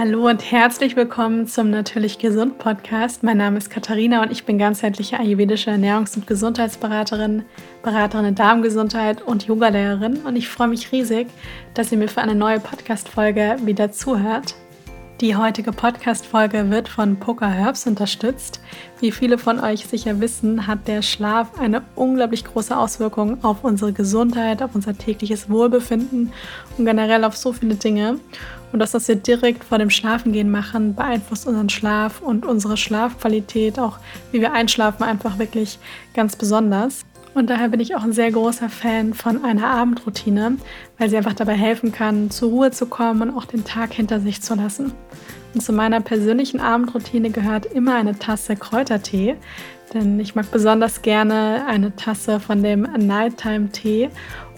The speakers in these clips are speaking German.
Hallo und herzlich willkommen zum Natürlich Gesund Podcast. Mein Name ist Katharina und ich bin ganzheitliche ayurvedische Ernährungs- und Gesundheitsberaterin, Beraterin in Darmgesundheit und Yogalehrerin. Und ich freue mich riesig, dass ihr mir für eine neue Podcast-Folge wieder zuhört. Die heutige Podcast-Folge wird von Poker Herbs unterstützt. Wie viele von euch sicher wissen, hat der Schlaf eine unglaublich große Auswirkung auf unsere Gesundheit, auf unser tägliches Wohlbefinden und generell auf so viele Dinge. Und das, was wir direkt vor dem Schlafengehen machen, beeinflusst unseren Schlaf und unsere Schlafqualität, auch wie wir einschlafen, einfach wirklich ganz besonders. Und daher bin ich auch ein sehr großer Fan von einer Abendroutine, weil sie einfach dabei helfen kann, zur Ruhe zu kommen und auch den Tag hinter sich zu lassen. Und zu meiner persönlichen Abendroutine gehört immer eine Tasse Kräutertee, denn ich mag besonders gerne eine Tasse von dem Nighttime Tee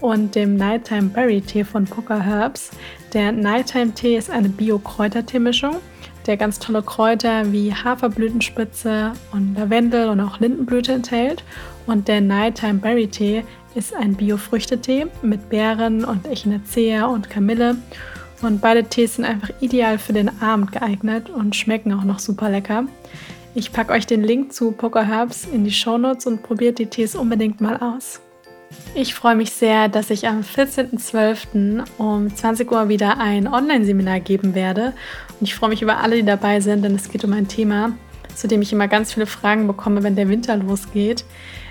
und dem Nighttime Berry Tee von Poker Herbs. Der Nighttime Tee ist eine Bio-Kräutertee-Mischung, der ganz tolle Kräuter wie Haferblütenspitze und Lavendel und auch Lindenblüte enthält. Und der Nighttime Berry Tee ist ein Bio-Früchtetee mit Beeren und Echinacea und Kamille. Und beide Tees sind einfach ideal für den Abend geeignet und schmecken auch noch super lecker. Ich packe euch den Link zu Poker Herbs in die Shownotes und probiert die Tees unbedingt mal aus. Ich freue mich sehr, dass ich am 14.12. um 20 Uhr wieder ein Online-Seminar geben werde. Und ich freue mich über alle, die dabei sind, denn es geht um ein Thema, zu dem ich immer ganz viele Fragen bekomme, wenn der Winter losgeht.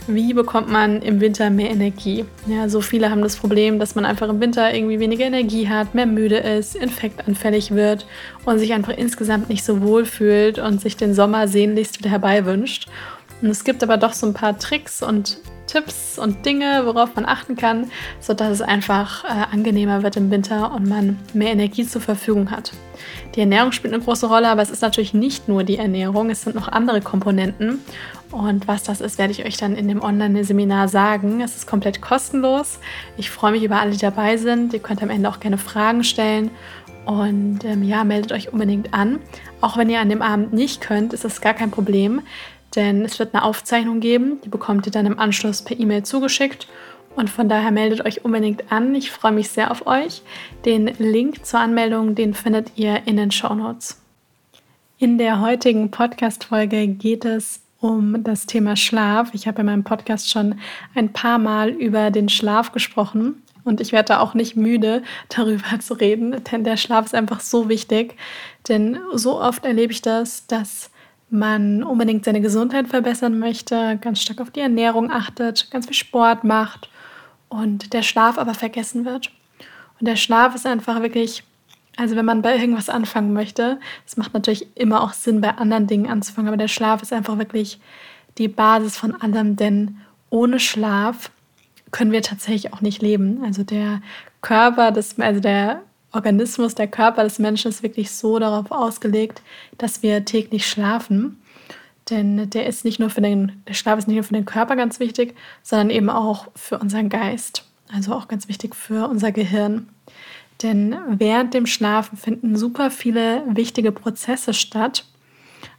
Wie bekommt man im Winter mehr Energie? Ja, so viele haben das Problem, dass man einfach im Winter irgendwie weniger Energie hat, mehr müde ist, infektanfällig wird und sich einfach insgesamt nicht so wohl fühlt und sich den Sommer sehnlichst wieder herbei wünscht. Und es gibt aber doch so ein paar Tricks und Tipps und Dinge, worauf man achten kann, sodass es einfach äh, angenehmer wird im Winter und man mehr Energie zur Verfügung hat. Die Ernährung spielt eine große Rolle, aber es ist natürlich nicht nur die Ernährung, es sind noch andere Komponenten. Und was das ist, werde ich euch dann in dem Online-Seminar sagen. Es ist komplett kostenlos. Ich freue mich über alle, die dabei sind. Ihr könnt am Ende auch gerne Fragen stellen. Und ähm, ja, meldet euch unbedingt an. Auch wenn ihr an dem Abend nicht könnt, ist das gar kein Problem denn es wird eine Aufzeichnung geben, die bekommt ihr dann im Anschluss per E-Mail zugeschickt. Und von daher meldet euch unbedingt an. Ich freue mich sehr auf euch. Den Link zur Anmeldung, den findet ihr in den Show Notes. In der heutigen Podcast-Folge geht es um das Thema Schlaf. Ich habe in meinem Podcast schon ein paar Mal über den Schlaf gesprochen und ich werde auch nicht müde, darüber zu reden, denn der Schlaf ist einfach so wichtig. Denn so oft erlebe ich das, dass man unbedingt seine Gesundheit verbessern möchte, ganz stark auf die Ernährung achtet, ganz viel Sport macht und der Schlaf aber vergessen wird. Und der Schlaf ist einfach wirklich, also wenn man bei irgendwas anfangen möchte, es macht natürlich immer auch Sinn, bei anderen Dingen anzufangen, aber der Schlaf ist einfach wirklich die Basis von allem, denn ohne Schlaf können wir tatsächlich auch nicht leben. Also der Körper, das, also der Organismus, der Körper des Menschen ist wirklich so darauf ausgelegt, dass wir täglich schlafen. Denn der ist nicht nur für den, der Schlaf ist nicht nur für den Körper ganz wichtig, sondern eben auch für unseren Geist. Also auch ganz wichtig für unser Gehirn. Denn während dem Schlafen finden super viele wichtige Prozesse statt.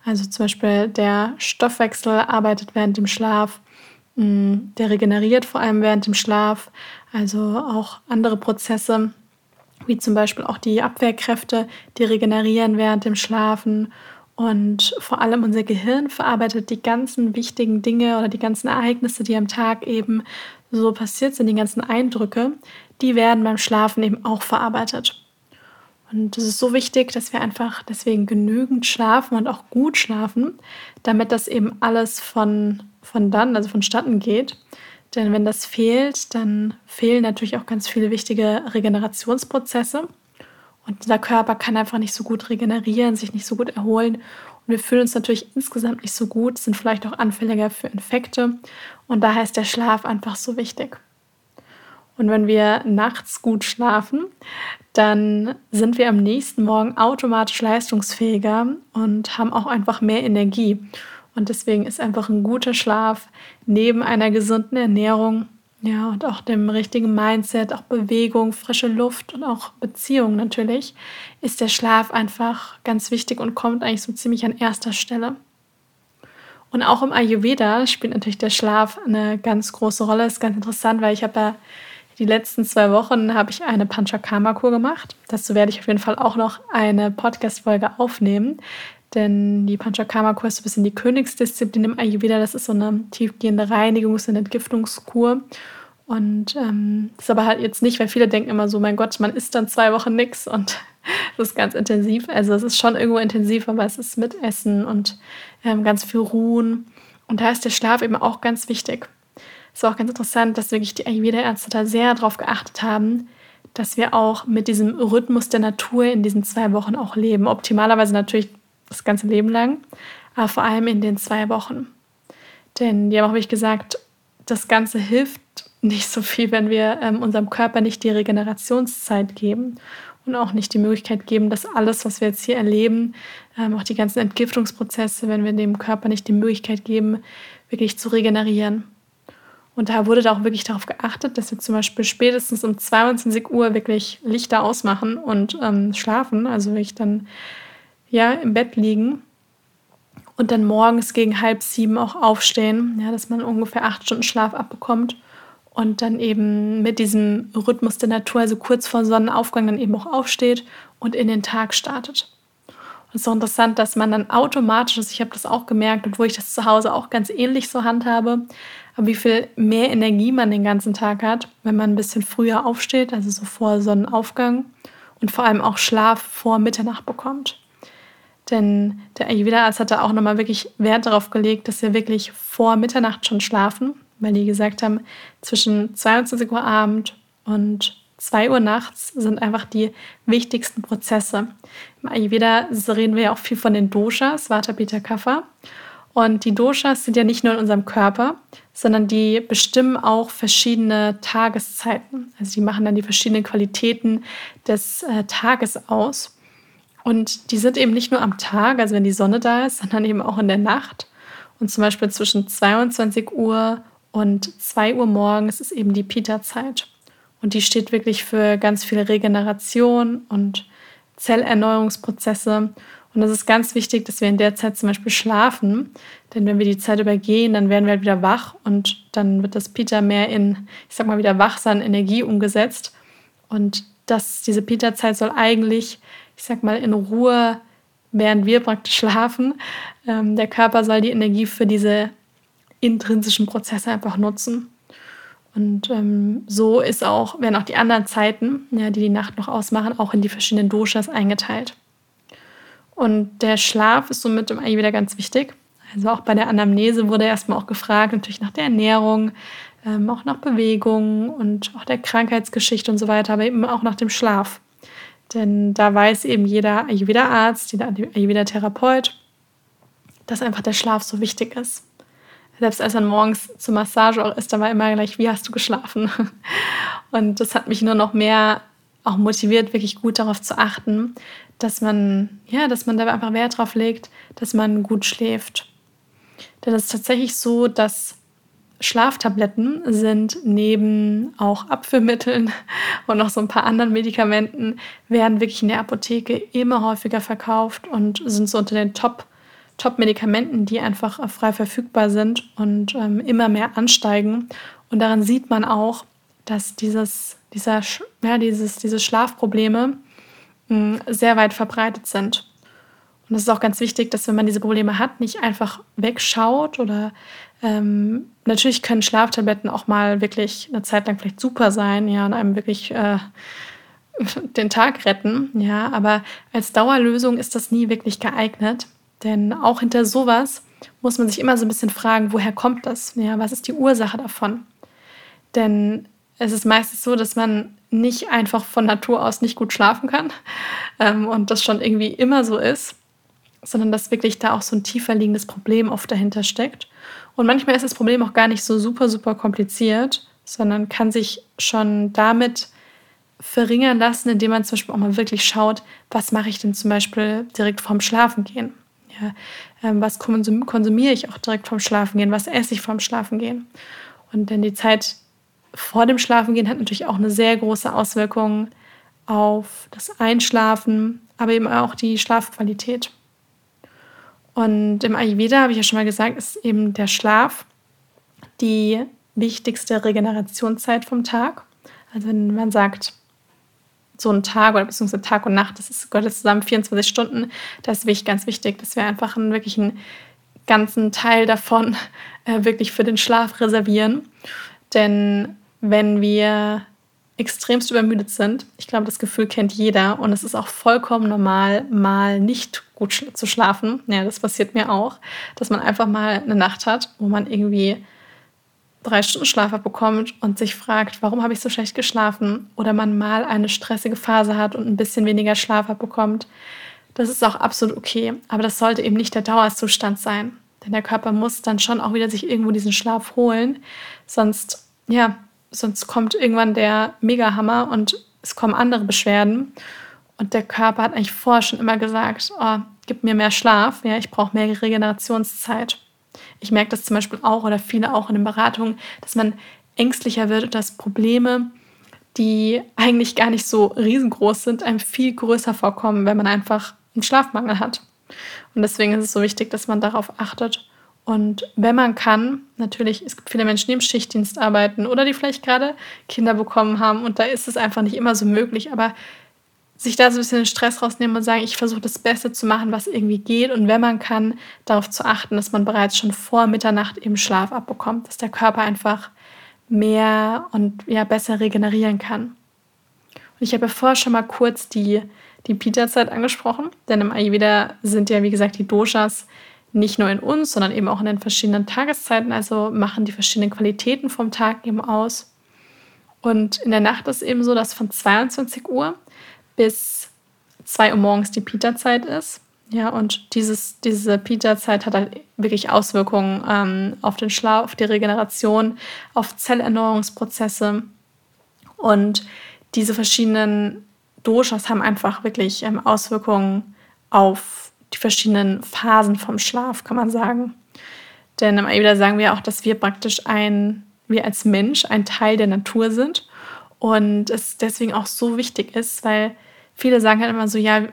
Also zum Beispiel der Stoffwechsel arbeitet während dem Schlaf, mm, der regeneriert vor allem während dem Schlaf. Also auch andere Prozesse wie zum Beispiel auch die Abwehrkräfte, die regenerieren während dem Schlafen. Und vor allem unser Gehirn verarbeitet die ganzen wichtigen Dinge oder die ganzen Ereignisse, die am Tag eben so passiert sind, die ganzen Eindrücke, die werden beim Schlafen eben auch verarbeitet. Und es ist so wichtig, dass wir einfach deswegen genügend schlafen und auch gut schlafen, damit das eben alles von, von dann, also vonstatten geht. Denn wenn das fehlt, dann fehlen natürlich auch ganz viele wichtige Regenerationsprozesse. Und unser Körper kann einfach nicht so gut regenerieren, sich nicht so gut erholen. Und wir fühlen uns natürlich insgesamt nicht so gut, sind vielleicht auch anfälliger für Infekte. Und daher ist der Schlaf einfach so wichtig. Und wenn wir nachts gut schlafen, dann sind wir am nächsten Morgen automatisch leistungsfähiger und haben auch einfach mehr Energie. Und deswegen ist einfach ein guter Schlaf neben einer gesunden Ernährung, ja, und auch dem richtigen Mindset, auch Bewegung, frische Luft und auch Beziehung natürlich, ist der Schlaf einfach ganz wichtig und kommt eigentlich so ziemlich an erster Stelle. Und auch im Ayurveda spielt natürlich der Schlaf eine ganz große Rolle. Ist ganz interessant, weil ich habe ja Die letzten zwei Wochen habe ich eine Panchakarma-Kur gemacht. Dazu werde ich auf jeden Fall auch noch eine Podcast-Folge aufnehmen. Denn die Panchakarma-Kur ist ein bisschen die Königsdisziplin im Ayurveda. Das ist so eine tiefgehende Reinigungs- und Entgiftungskur. Und ähm, das ist aber halt jetzt nicht, weil viele denken immer so, mein Gott, man isst dann zwei Wochen nichts und das ist ganz intensiv. Also es ist schon irgendwo intensiv, aber es ist mit Essen und ähm, ganz viel Ruhen. Und da ist der Schlaf eben auch ganz wichtig. Es ist auch ganz interessant, dass wirklich die Ayurveda-Ärzte da sehr darauf geachtet haben, dass wir auch mit diesem Rhythmus der Natur in diesen zwei Wochen auch leben. Optimalerweise natürlich das ganze Leben lang, aber vor allem in den zwei Wochen. Denn die haben auch wirklich gesagt, das Ganze hilft nicht so viel, wenn wir ähm, unserem Körper nicht die Regenerationszeit geben und auch nicht die Möglichkeit geben, dass alles, was wir jetzt hier erleben, ähm, auch die ganzen Entgiftungsprozesse, wenn wir dem Körper nicht die Möglichkeit geben, wirklich zu regenerieren. Und da wurde da auch wirklich darauf geachtet, dass wir zum Beispiel spätestens um 22 Uhr wirklich Lichter ausmachen und ähm, schlafen, also wirklich dann ja im Bett liegen und dann morgens gegen halb sieben auch aufstehen, ja, dass man ungefähr acht Stunden Schlaf abbekommt und dann eben mit diesem Rhythmus der Natur, also kurz vor Sonnenaufgang, dann eben auch aufsteht und in den Tag startet. Und es ist auch interessant, dass man dann automatisch, also ich habe das auch gemerkt, obwohl ich das zu Hause auch ganz ähnlich so handhabe, aber wie viel mehr Energie man den ganzen Tag hat, wenn man ein bisschen früher aufsteht, also so vor Sonnenaufgang und vor allem auch Schlaf vor Mitternacht bekommt. Denn der Ayurveda-Arzt hat da auch nochmal wirklich Wert darauf gelegt, dass wir wirklich vor Mitternacht schon schlafen, weil die gesagt haben, zwischen 22 Uhr Abend und 2 Uhr nachts sind einfach die wichtigsten Prozesse. Im Ayurveda reden wir ja auch viel von den Doshas, Vata, Pitta, Kapha. Und die Doshas sind ja nicht nur in unserem Körper, sondern die bestimmen auch verschiedene Tageszeiten. Also die machen dann die verschiedenen Qualitäten des äh, Tages aus. Und die sind eben nicht nur am Tag, also wenn die Sonne da ist, sondern eben auch in der Nacht. Und zum Beispiel zwischen 22 Uhr und 2 Uhr morgens ist eben die Pita-Zeit. Und die steht wirklich für ganz viel Regeneration und Zellerneuerungsprozesse. Und es ist ganz wichtig, dass wir in der Zeit zum Beispiel schlafen. Denn wenn wir die Zeit übergehen, dann werden wir halt wieder wach und dann wird das Pita mehr in, ich sag mal, wieder wachsam Energie umgesetzt. Und das, diese Pita-Zeit soll eigentlich, ich sag mal, in Ruhe, während wir praktisch schlafen, ähm, der Körper soll die Energie für diese intrinsischen Prozesse einfach nutzen. Und ähm, so ist auch, werden auch die anderen Zeiten, ja, die die Nacht noch ausmachen, auch in die verschiedenen Doshas eingeteilt. Und der Schlaf ist somit im Ayurveda ganz wichtig. Also auch bei der Anamnese wurde erstmal auch gefragt, natürlich nach der Ernährung, ähm, auch nach Bewegung und auch der Krankheitsgeschichte und so weiter, aber eben auch nach dem Schlaf. Denn da weiß eben jeder Ayurveda-Arzt, jeder Ayurveda-Therapeut, dass einfach der Schlaf so wichtig ist. Selbst als dann morgens zur Massage auch ist, da war immer gleich, wie hast du geschlafen? Und das hat mich nur noch mehr auch motiviert, wirklich gut darauf zu achten, dass man, ja, dass man da einfach Wert drauf legt, dass man gut schläft. Denn es ist tatsächlich so, dass Schlaftabletten sind neben auch Abführmitteln und noch so ein paar anderen Medikamenten, werden wirklich in der Apotheke immer häufiger verkauft und sind so unter den Top Top-Medikamenten, die einfach frei verfügbar sind und ähm, immer mehr ansteigen. Und daran sieht man auch, dass dieses, dieser, ja, dieses, diese Schlafprobleme mh, hm, sehr weit verbreitet sind. Und es ist auch ganz wichtig, dass wenn man diese Probleme hat, nicht einfach wegschaut oder ähm, natürlich können Schlaftabletten auch mal wirklich eine Zeit lang vielleicht super sein, ja, und einem wirklich äh, den Tag retten, ja, aber als Dauerlösung ist das nie wirklich geeignet, denn auch hinter sowas muss man sich immer so ein bisschen fragen, woher kommt das? Ja, was ist die Ursache davon? Denn es ist meistens so, dass man nicht einfach von Natur aus nicht gut schlafen kann ähm, und das schon irgendwie immer so ist, sondern dass wirklich da auch so ein tiefer liegendes Problem oft dahinter steckt. Und manchmal ist das Problem auch gar nicht so super, super kompliziert, sondern kann sich schon damit verringern lassen, indem man zum Beispiel auch mal wirklich schaut, was mache ich denn zum Beispiel direkt vorm Schlafengehen? Ja, ähm, was konsum konsumiere ich auch direkt vorm Schlafengehen? Was esse ich vorm Schlafengehen? Und denn die Zeit vor dem Schlafengehen hat natürlich auch eine sehr große Auswirkung auf das Einschlafen, aber eben auch die Schlafqualität. Und im Ayurveda, habe ich ja schon mal gesagt, ist eben der Schlaf die wichtigste Regenerationszeit vom Tag. Also wenn man sagt, so ein Tag oder beziehungsweise Tag und Nacht, das ist, gehört zusammen 24 Stunden, das ist wirklich ganz wichtig, dass wir einfach einen wirklich einen ganzen Teil davon äh, wirklich für den Schlaf reservieren. Denn wenn wir extremst übermüdet sind, ich glaube, das Gefühl kennt jeder und es ist auch vollkommen normal, mal nicht gut sch zu schlafen. Ja, das passiert mir auch, dass man einfach mal eine Nacht hat, wo man irgendwie drei Stunden Schlaf bekommt und sich fragt, warum habe ich so schlecht geschlafen? Oder man mal eine stressige Phase hat und ein bisschen weniger Schlaf bekommt. Das ist auch absolut okay. Aber das sollte eben nicht der Dauerzustand sein. Denn der Körper muss dann schon auch wieder sich irgendwo diesen Schlaf holen. Sonst, ja, sonst kommt irgendwann der Megahammer und es kommen andere Beschwerden. Und der Körper hat eigentlich vorher schon immer gesagt, oh, gib mir mehr Schlaf, ja, ich brauche mehr Regenerationszeit. Ich merke das zum Beispiel auch oder viele auch in den Beratungen, dass man ängstlicher wird und dass Probleme, die eigentlich gar nicht so riesengroß sind, einem viel größer vorkommen, wenn man einfach einen Schlafmangel hat. Und deswegen ist es so wichtig, dass man darauf achtet. Und wenn man kann, natürlich, es gibt viele Menschen, die im Schichtdienst arbeiten oder die vielleicht gerade Kinder bekommen haben und da ist es einfach nicht immer so möglich, aber sich da so ein bisschen den Stress rausnehmen und sagen, ich versuche das Beste zu machen, was irgendwie geht. Und wenn man kann, darauf zu achten, dass man bereits schon vor Mitternacht eben Schlaf abbekommt, dass der Körper einfach mehr und ja, besser regenerieren kann. Und ich habe ja vorher schon mal kurz die, die Pita-Zeit angesprochen, denn im Ayurveda sind ja, wie gesagt, die Doshas nicht nur in uns, sondern eben auch in den verschiedenen Tageszeiten, also machen die verschiedenen Qualitäten vom Tag eben aus. Und in der Nacht ist eben so, dass von 22 Uhr bis 2 Uhr morgens die Pita-Zeit ist. Ja, und dieses, diese Pita-Zeit hat halt wirklich Auswirkungen ähm, auf den Schlaf, auf die Regeneration, auf Zellerneuerungsprozesse. Und diese verschiedenen Doshas haben einfach wirklich ähm, Auswirkungen auf die verschiedenen Phasen vom Schlaf, kann man sagen. Denn im Ayurveda sagen wir auch, dass wir praktisch ein, wir als Mensch ein Teil der Natur sind und es deswegen auch so wichtig ist, weil viele sagen halt immer so, ja,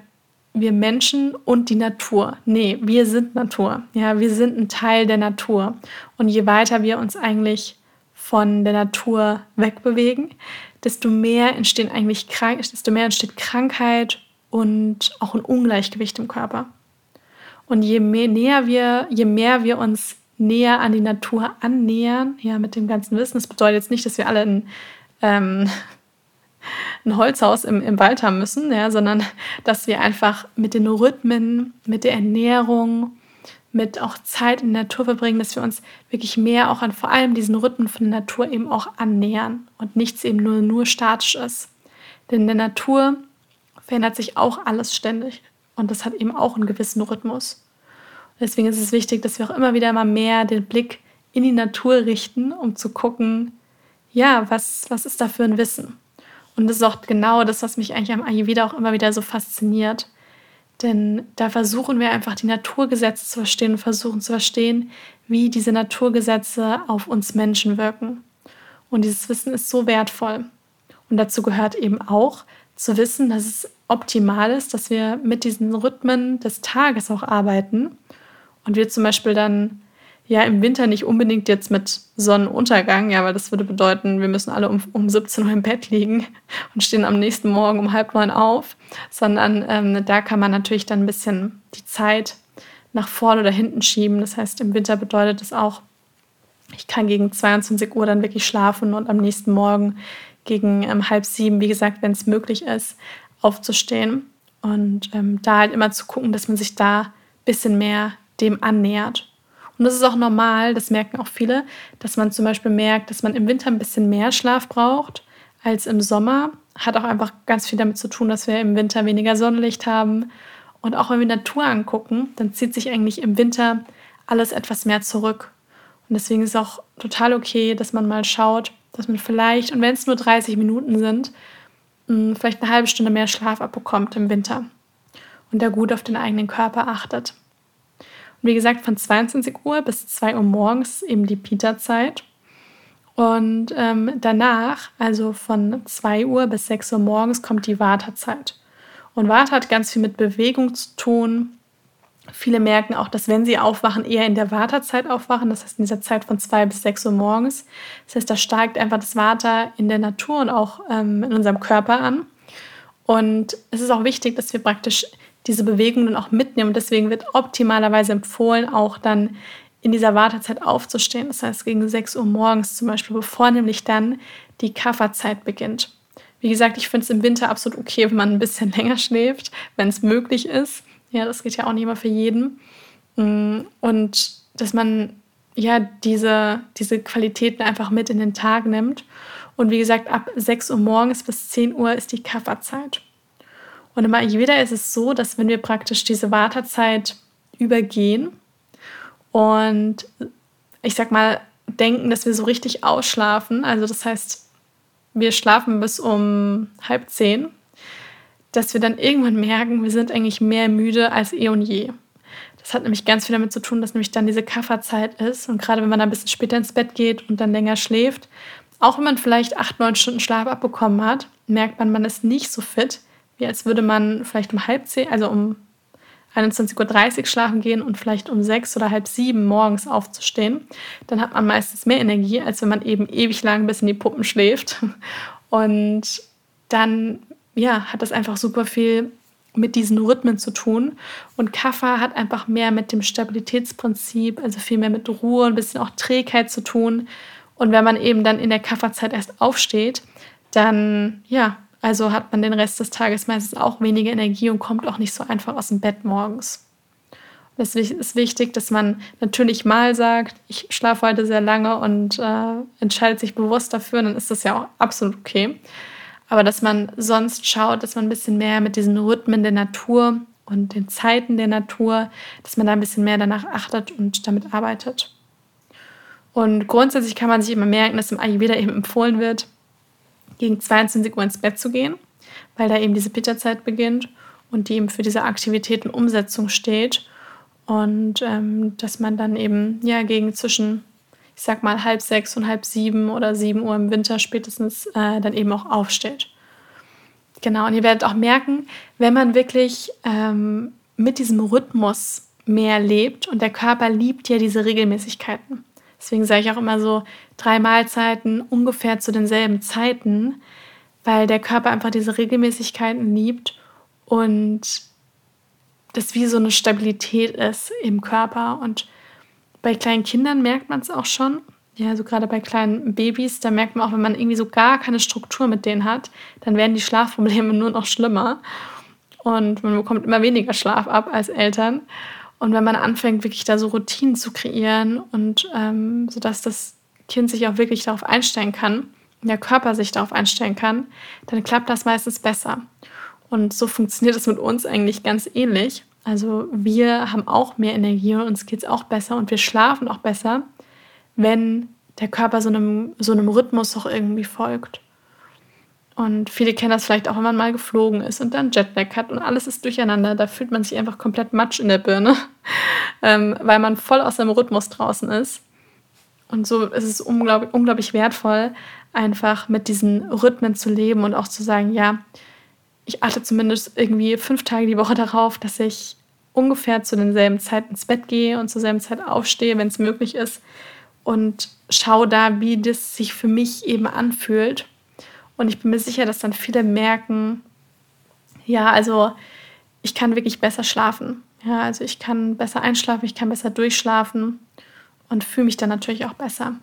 wir Menschen und die Natur. Nee, wir sind Natur. Ja, wir sind ein Teil der Natur. Und je weiter wir uns eigentlich von der Natur wegbewegen, desto mehr entstehen eigentlich krank, desto mehr entsteht Krankheit und auch ein Ungleichgewicht im Körper. Und je mehr, näher wir, je mehr wir uns näher an die Natur annähern, ja, mit dem ganzen Wissen, das bedeutet jetzt nicht, dass wir alle ein ähm, ein Holzhaus im, im Wald haben müssen, ja, sondern dass wir einfach mit den Rhythmen, mit der Ernährung, mit auch Zeit in der Natur verbringen, dass wir uns wirklich mehr auch an vor allem diesen Rhythmen von der Natur eben auch annähern und nichts eben nur, nur statisch ist. Denn in der Natur verändert sich auch alles ständig und das hat eben auch einen gewissen Rhythmus. deswegen ist es wichtig, dass wir auch immer wieder mal mehr den Blick in die Natur richten, um zu gucken, ja, was, was ist da für ein Wissen? Und das ist auch genau das, was mich eigentlich am Ayurveda auch immer wieder so fasziniert. Denn da versuchen wir einfach die Naturgesetze zu verstehen und versuchen zu verstehen, wie diese Naturgesetze auf uns Menschen wirken. Und dieses Wissen ist so wertvoll. Und dazu gehört eben auch zu wissen, dass es optimal ist, dass wir mit diesen Rhythmen des Tages auch arbeiten. Und wir zum Beispiel dann ja, im Winter nicht unbedingt jetzt mit Sonnenuntergang, ja, weil das würde bedeuten, wir müssen alle um, um 17 Uhr im Bett liegen und stehen am nächsten Morgen um halb neun auf, sondern ähm, da kann man natürlich dann ein bisschen die Zeit nach vorne oder hinten schieben. Das heißt, im Winter bedeutet es auch, ich kann gegen 22 Uhr dann wirklich schlafen und am nächsten Morgen gegen ähm, halb sieben, wie gesagt, wenn es möglich ist, aufzustehen und ähm, da halt immer zu gucken, dass man sich da ein bisschen mehr dem annähert. Und das ist auch normal, das merken auch viele, dass man zum Beispiel merkt, dass man im Winter ein bisschen mehr Schlaf braucht als im Sommer. Hat auch einfach ganz viel damit zu tun, dass wir im Winter weniger Sonnenlicht haben. Und auch wenn wir Natur angucken, dann zieht sich eigentlich im Winter alles etwas mehr zurück. Und deswegen ist es auch total okay, dass man mal schaut, dass man vielleicht, und wenn es nur 30 Minuten sind, hm, vielleicht eine halbe Stunde mehr Schlaf abbekommt im Winter und da gut auf den eigenen Körper achtet. Und wie gesagt, von 22 Uhr bis 2 Uhr morgens eben die Pita-Zeit. Und ähm, danach, also von 2 Uhr bis 6 Uhr morgens, kommt die Vata-Zeit. Und Vata hat ganz viel mit Bewegung zu tun, Viele merken auch, dass wenn sie aufwachen, eher in der Wartezeit aufwachen, das heißt in dieser Zeit von zwei bis sechs Uhr morgens. Das heißt, da steigt einfach das Vata in der Natur und auch ähm, in unserem Körper an. Und es ist auch wichtig, dass wir praktisch diese Bewegungen auch mitnehmen. deswegen wird optimalerweise empfohlen, auch dann in dieser Wartezeit aufzustehen. Das heißt, gegen 6 Uhr morgens zum Beispiel, bevor nämlich dann die Kafferzeit beginnt. Wie gesagt, ich finde es im Winter absolut okay, wenn man ein bisschen länger schläft, wenn es möglich ist. Ja, das geht ja auch nicht immer für jeden. Mm, und dass man ja diese, diese Qualitäten einfach mit in den Tag nimmt. Und wie gesagt, ab 6 Uhr morgens bis 10 Uhr ist die Kafferzeit. Und im Ayurveda ist es so, dass wenn wir praktisch diese Wartezeit übergehen und ich sag mal, denken, dass wir so richtig ausschlafen, also das heißt, wir schlafen bis um halb zehn, dass wir dann irgendwann merken, wir sind eigentlich mehr müde als eh und je. Das hat nämlich ganz viel damit zu tun, dass nämlich dann diese Kafferzeit ist. Und gerade wenn man ein bisschen später ins Bett geht und dann länger schläft, auch wenn man vielleicht acht, neun Stunden Schlaf abbekommen hat, merkt man, man ist nicht so fit, wie als würde man vielleicht um halb zehn, also um 21.30 Uhr schlafen gehen und vielleicht um sechs oder halb sieben morgens aufzustehen. Dann hat man meistens mehr Energie, als wenn man eben ewig lang bis in die Puppen schläft. Und dann ja, hat das einfach super viel mit diesen Rhythmen zu tun. Und Kaffer hat einfach mehr mit dem Stabilitätsprinzip, also viel mehr mit Ruhe, ein bisschen auch Trägheit zu tun. Und wenn man eben dann in der Kafferzeit erst aufsteht, dann ja, also hat man den Rest des Tages meistens auch weniger Energie und kommt auch nicht so einfach aus dem Bett morgens. Es ist wichtig, dass man natürlich mal sagt, ich schlafe heute sehr lange und äh, entscheidet sich bewusst dafür, dann ist das ja auch absolut okay. Aber dass man sonst schaut, dass man ein bisschen mehr mit diesen Rhythmen der Natur und den Zeiten der Natur, dass man da ein bisschen mehr danach achtet und damit arbeitet. Und grundsätzlich kann man sich immer merken, dass im Ayurveda eben empfohlen wird, gegen 22 Uhr ins Bett zu gehen, weil da eben diese Pitta-Zeit beginnt und die eben für diese Aktivitäten Umsetzung steht. Und ähm, dass man dann eben ja gegen zwischen, ich sag mal, halb sechs und halb sieben oder sieben Uhr im Winter spätestens äh, dann eben auch aufsteht. Genau, und ihr werdet auch merken, wenn man wirklich ähm, mit diesem Rhythmus mehr lebt und der Körper liebt ja diese Regelmäßigkeiten. Deswegen sage ich auch immer so drei Mahlzeiten ungefähr zu denselben Zeiten, weil der Körper einfach diese Regelmäßigkeiten liebt und das wie so eine Stabilität ist im Körper. Und bei kleinen Kindern merkt man es auch schon. Ja, so gerade bei kleinen Babys, da merkt man auch, wenn man irgendwie so gar keine Struktur mit denen hat, dann werden die Schlafprobleme nur noch schlimmer. Und man bekommt immer weniger Schlaf ab als Eltern. Und wenn man anfängt, wirklich da so Routinen zu kreieren und ähm, sodass das Kind sich auch wirklich darauf einstellen kann, der Körper sich darauf einstellen kann, dann klappt das meistens besser. Und so funktioniert es mit uns eigentlich ganz ähnlich. Also wir haben auch mehr Energie und uns geht es auch besser und wir schlafen auch besser, wenn der Körper so einem, so einem Rhythmus auch irgendwie folgt. Und viele kennen das vielleicht auch, wenn man mal geflogen ist und dann Jetlag hat und alles ist durcheinander. Da fühlt man sich einfach komplett matsch in der Birne, ähm, weil man voll aus seinem Rhythmus draußen ist. Und so ist es unglaublich, unglaublich wertvoll, einfach mit diesen Rhythmen zu leben und auch zu sagen, ja, ich achte zumindest irgendwie fünf Tage die Woche darauf, dass ich ungefähr zu denselben Zeiten ins Bett gehe und zur selben Zeit aufstehe, wenn es möglich ist. Und schaue da, wie das sich für mich eben anfühlt und ich bin mir sicher, dass dann viele merken, ja, also ich kann wirklich besser schlafen. Ja, also ich kann besser einschlafen, ich kann besser durchschlafen und fühle mich dann natürlich auch besser.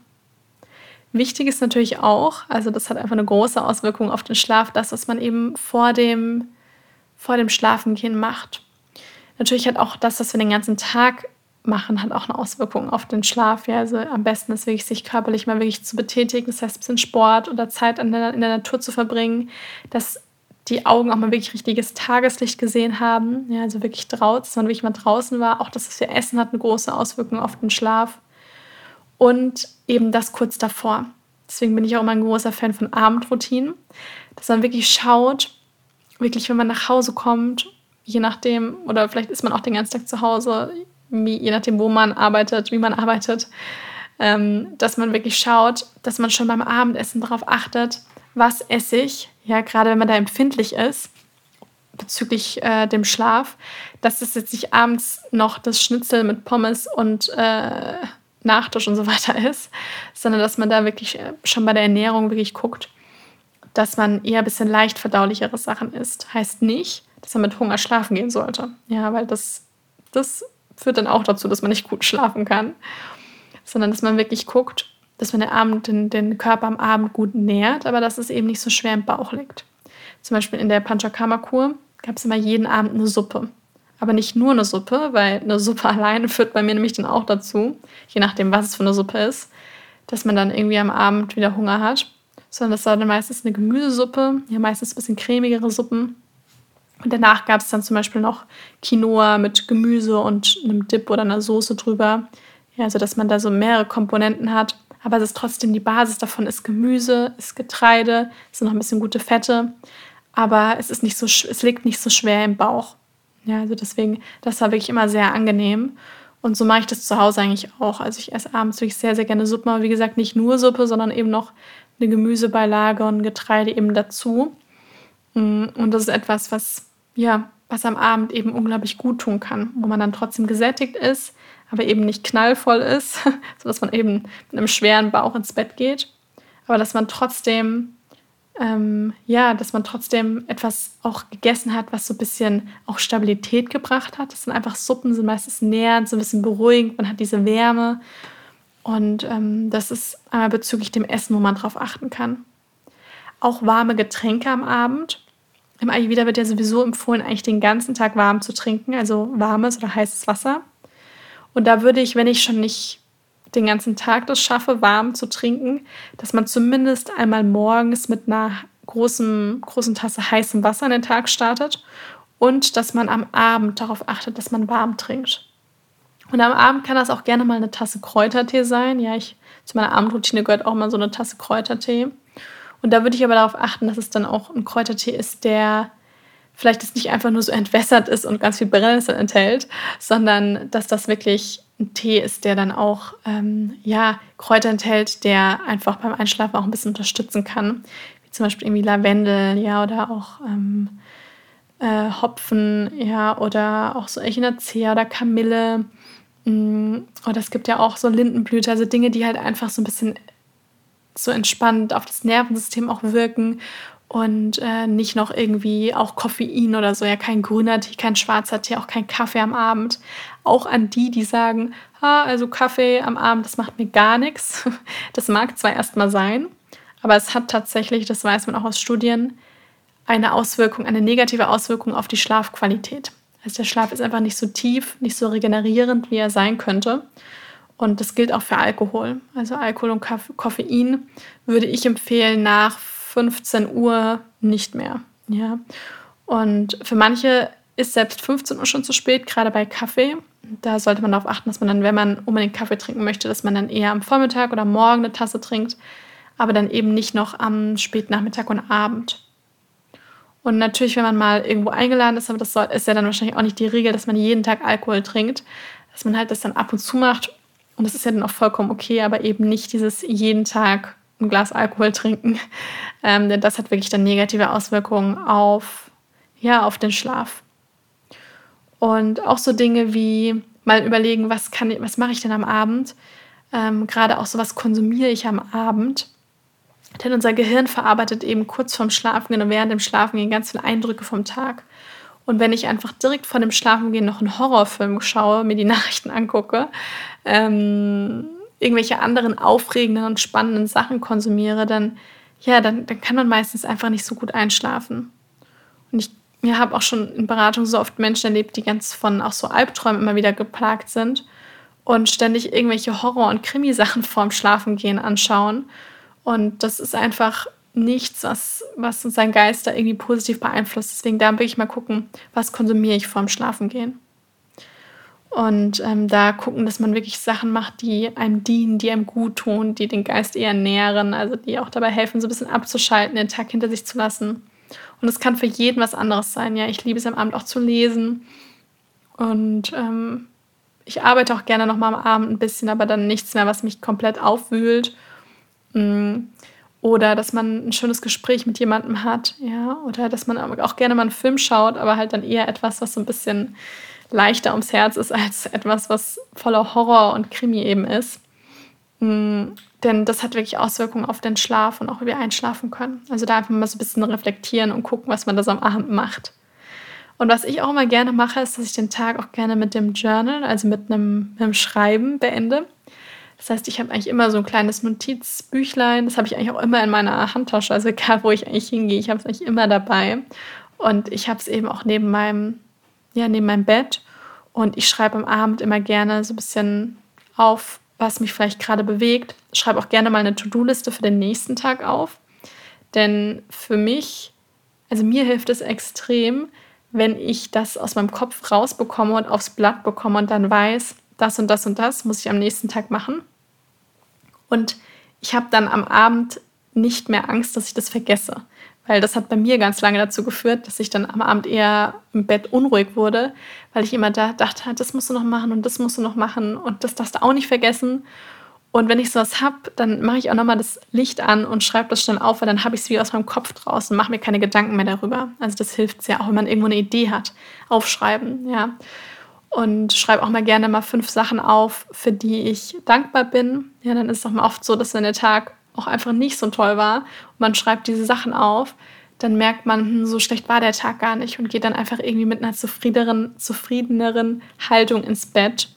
Wichtig ist natürlich auch, also das hat einfach eine große Auswirkung auf den Schlaf, das, was man eben vor dem, vor dem Schlafengehen macht. Natürlich hat auch das, was wir den ganzen Tag machen hat auch eine Auswirkung auf den Schlaf. Ja, also am besten ist wirklich, sich körperlich mal wirklich zu betätigen, das heißt, ein bisschen Sport oder Zeit in der, in der Natur zu verbringen, dass die Augen auch mal wirklich richtiges Tageslicht gesehen haben, ja, also wirklich draußen, dass man wirklich mal draußen war. Auch das, was wir essen, hat eine große Auswirkung auf den Schlaf. Und eben das kurz davor. Deswegen bin ich auch immer ein großer Fan von Abendroutinen, dass man wirklich schaut, wirklich, wenn man nach Hause kommt, je nachdem, oder vielleicht ist man auch den ganzen Tag zu Hause, je nachdem, wo man arbeitet, wie man arbeitet, ähm, dass man wirklich schaut, dass man schon beim Abendessen darauf achtet, was esse ich, ja, gerade wenn man da empfindlich ist, bezüglich äh, dem Schlaf, dass es jetzt nicht abends noch das Schnitzel mit Pommes und äh, Nachtisch und so weiter ist, sondern dass man da wirklich äh, schon bei der Ernährung wirklich guckt, dass man eher ein bisschen leicht verdaulichere Sachen isst. Heißt nicht, dass man mit Hunger schlafen gehen sollte. Ja, weil das, das führt dann auch dazu, dass man nicht gut schlafen kann, sondern dass man wirklich guckt, dass man den, Abend, den, den Körper am Abend gut nährt, aber dass es eben nicht so schwer im Bauch liegt. Zum Beispiel in der Panchakarma-Kur gab es immer jeden Abend eine Suppe. Aber nicht nur eine Suppe, weil eine Suppe alleine führt bei mir nämlich dann auch dazu, je nachdem, was es für eine Suppe ist, dass man dann irgendwie am Abend wieder Hunger hat. Sondern das war dann meistens eine Gemüsesuppe, ja meistens ein bisschen cremigere Suppen. Und danach gab es dann zum Beispiel noch Quinoa mit Gemüse und einem Dip oder einer Soße drüber. Ja, also dass man da so mehrere Komponenten hat. Aber es ist trotzdem die Basis davon ist Gemüse, ist Getreide, sind noch ein bisschen gute Fette. Aber es ist nicht so, es liegt nicht so schwer im Bauch. Ja, also deswegen, das war wirklich immer sehr angenehm. Und so mache ich das zu Hause eigentlich auch. Also ich esse abends wirklich sehr, sehr gerne Suppe. Aber wie gesagt, nicht nur Suppe, sondern eben noch eine Gemüsebeilage und Getreide eben dazu. Mm, und das ist etwas, was, ja, was am Abend eben unglaublich gut tun kann, wo man dann trotzdem gesättigt ist, aber eben nicht knallvoll ist, sodass man eben mit einem schweren Bauch ins Bett geht. Aber dass man trotzdem ähm, ja, dass man trotzdem etwas auch gegessen hat, was so ein bisschen auch Stabilität gebracht hat. Das sind einfach Suppen, sind meistens nährend, so ein bisschen beruhigend, man hat diese Wärme. Und ähm, das ist einmal bezüglich dem Essen, wo man drauf achten kann. Auch warme Getränke am Abend. Im Ayurveda wird ja sowieso empfohlen, eigentlich den ganzen Tag warm zu trinken, also warmes oder heißes Wasser. Und da würde ich, wenn ich schon nicht den ganzen Tag das schaffe, warm zu trinken, dass man zumindest einmal morgens mit einer großen, großen Tasse heißem Wasser in den Tag startet und dass man am Abend darauf achtet, dass man warm trinkt. Und am Abend kann das auch gerne mal eine Tasse Kräutertee sein. Ja, ich, zu meiner Abendroutine gehört auch mal so eine Tasse Kräutertee. Und da würde ich aber darauf achten, dass es dann auch ein Kräutertee ist, der vielleicht nicht einfach nur so entwässert ist und ganz viel Brennnessel enthält, sondern dass das wirklich ein Tee ist, der dann auch ähm, ja, Kräuter enthält, der einfach beim Einschlafen auch ein bisschen unterstützen kann. Wie zum Beispiel irgendwie Lavendel, ja, oder auch ähm, äh, Hopfen, ja, oder auch so Echinacea oder Kamille. Mm, oder es gibt ja auch so Lindenblüte, also Dinge, die halt einfach so ein bisschen so entspannt auf das Nervensystem auch wirken und äh, nicht noch irgendwie auch Koffein oder so, ja kein grüner Tee, kein schwarzer Tee, auch kein Kaffee am Abend. Auch an die, die sagen, ha, also Kaffee am Abend, das macht mir gar nichts. Das mag zwar erstmal sein, aber es hat tatsächlich, das weiß man auch aus Studien, eine Auswirkung, eine negative Auswirkung auf die Schlafqualität. Also der Schlaf ist einfach nicht so tief, nicht so regenerierend, wie er sein könnte. Und das gilt auch für Alkohol. Also Alkohol und Koffein würde ich empfehlen nach 15 Uhr nicht mehr. Ja. Und für manche ist selbst 15 Uhr schon zu spät, gerade bei Kaffee. Da sollte man darauf achten, dass man dann, wenn man unbedingt Kaffee trinken möchte, dass man dann eher am Vormittag oder morgen eine Tasse trinkt, aber dann eben nicht noch am Spätnachmittag und Abend. Und natürlich, wenn man mal irgendwo eingeladen ist, aber das ist ja dann wahrscheinlich auch nicht die Regel, dass man jeden Tag Alkohol trinkt, dass man halt das dann ab und zu macht. Und das ist ja dann auch vollkommen okay, aber eben nicht dieses jeden Tag ein Glas Alkohol trinken. Ähm, denn das hat wirklich dann negative Auswirkungen auf, ja, auf den Schlaf. Und auch so Dinge wie mal überlegen, was, kann, was mache ich denn am Abend? Ähm, Gerade auch so, was konsumiere ich am Abend? Denn unser Gehirn verarbeitet eben kurz vorm Schlafengehen und während dem Schlafengehen ganz viele Eindrücke vom Tag. Und wenn ich einfach direkt vor dem Schlafengehen noch einen Horrorfilm schaue, mir die Nachrichten angucke, ähm, irgendwelche anderen aufregenden und spannenden Sachen konsumiere, dann, ja, dann, dann kann man meistens einfach nicht so gut einschlafen. Und ich ja, habe auch schon in Beratung so oft Menschen erlebt, die ganz von auch so Albträumen immer wieder geplagt sind und ständig irgendwelche Horror- und Krimisachen vorm Schlafengehen anschauen. Und das ist einfach nichts, was, was seinen Geist da irgendwie positiv beeinflusst. Deswegen da will ich mal gucken, was konsumiere ich vorm Schlafengehen. Und ähm, da gucken, dass man wirklich Sachen macht, die einem dienen, die einem gut tun, die den Geist eher nähren, also die auch dabei helfen, so ein bisschen abzuschalten, den Tag hinter sich zu lassen. Und es kann für jeden was anderes sein. Ja, ich liebe es am Abend auch zu lesen. Und ähm, ich arbeite auch gerne noch mal am Abend ein bisschen, aber dann nichts mehr, was mich komplett aufwühlt. Mm. Oder dass man ein schönes Gespräch mit jemandem hat, ja, oder dass man auch gerne mal einen Film schaut, aber halt dann eher etwas, was so ein bisschen leichter ums Herz ist, als etwas, was voller Horror und Krimi eben ist. Mhm. Denn das hat wirklich Auswirkungen auf den Schlaf und auch wie wir einschlafen können. Also da einfach mal so ein bisschen reflektieren und gucken, was man da so am Abend macht. Und was ich auch immer gerne mache, ist, dass ich den Tag auch gerne mit dem Journal, also mit einem, mit einem Schreiben beende. Das heißt, ich habe eigentlich immer so ein kleines Notizbüchlein. Das habe ich eigentlich auch immer in meiner Handtasche. Also egal, wo ich eigentlich hingehe, ich habe es eigentlich immer dabei. Und ich habe es eben auch neben meinem, ja, neben meinem Bett. Und ich schreibe am Abend immer gerne so ein bisschen auf, was mich vielleicht gerade bewegt. Schreibe auch gerne mal eine To-Do-Liste für den nächsten Tag auf. Denn für mich, also mir hilft es extrem, wenn ich das aus meinem Kopf rausbekomme und aufs Blatt bekomme und dann weiß, das und das und das muss ich am nächsten Tag machen. Und ich habe dann am Abend nicht mehr Angst, dass ich das vergesse. Weil das hat bei mir ganz lange dazu geführt, dass ich dann am Abend eher im Bett unruhig wurde, weil ich immer da dachte, das musst du noch machen und das musst du noch machen und das darfst du auch nicht vergessen. Und wenn ich sowas habe, dann mache ich auch nochmal das Licht an und schreibe das schnell auf, weil dann habe ich es wie aus meinem Kopf draußen, mache mir keine Gedanken mehr darüber. Also das hilft sehr, auch wenn man irgendwo eine Idee hat. Aufschreiben, ja. Und schreibe auch mal gerne mal fünf Sachen auf, für die ich dankbar bin. Ja, dann ist es auch mal oft so, dass wenn der Tag auch einfach nicht so toll war und man schreibt diese Sachen auf, dann merkt man, hm, so schlecht war der Tag gar nicht und geht dann einfach irgendwie mit einer zufriedeneren, zufriedeneren Haltung ins Bett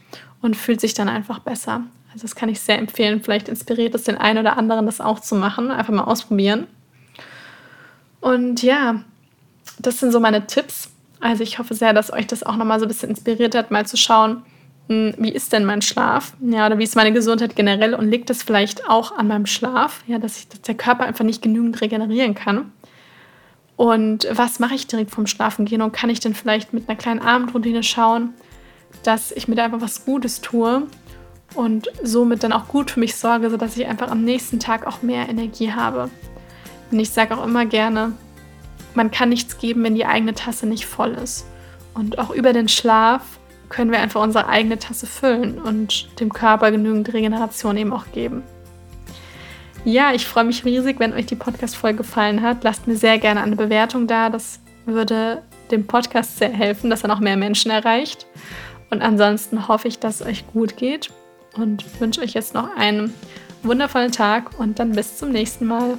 und fühlt sich dann einfach besser. Also das kann ich sehr empfehlen. Vielleicht inspiriert es den einen oder anderen, das auch zu machen. Einfach mal ausprobieren. Und ja, das sind so meine Tipps. Also ich hoffe sehr, dass euch das auch nochmal so ein bisschen inspiriert hat, mal zu schauen, wie ist denn mein Schlaf? Ja, oder wie ist meine Gesundheit generell und liegt das vielleicht auch an meinem Schlaf? Ja, dass, ich, dass der Körper einfach nicht genügend regenerieren kann. Und was mache ich direkt vom Schlafen gehen? Und kann ich denn vielleicht mit einer kleinen Abendroutine schauen, dass ich mir da einfach was Gutes tue und somit dann auch gut für mich sorge, sodass ich einfach am nächsten Tag auch mehr Energie habe. Und ich sage auch immer gerne, man kann nichts geben, wenn die eigene Tasse nicht voll ist. Und auch über den Schlaf können wir einfach unsere eigene Tasse füllen und dem Körper genügend Regeneration eben auch geben. Ja, ich freue mich riesig, wenn euch die Podcast-Folge gefallen hat. Lasst mir sehr gerne eine Bewertung da. Das würde dem Podcast sehr helfen, dass er noch mehr Menschen erreicht. Und ansonsten hoffe ich, dass es euch gut geht und wünsche euch jetzt noch einen wundervollen Tag und dann bis zum nächsten Mal.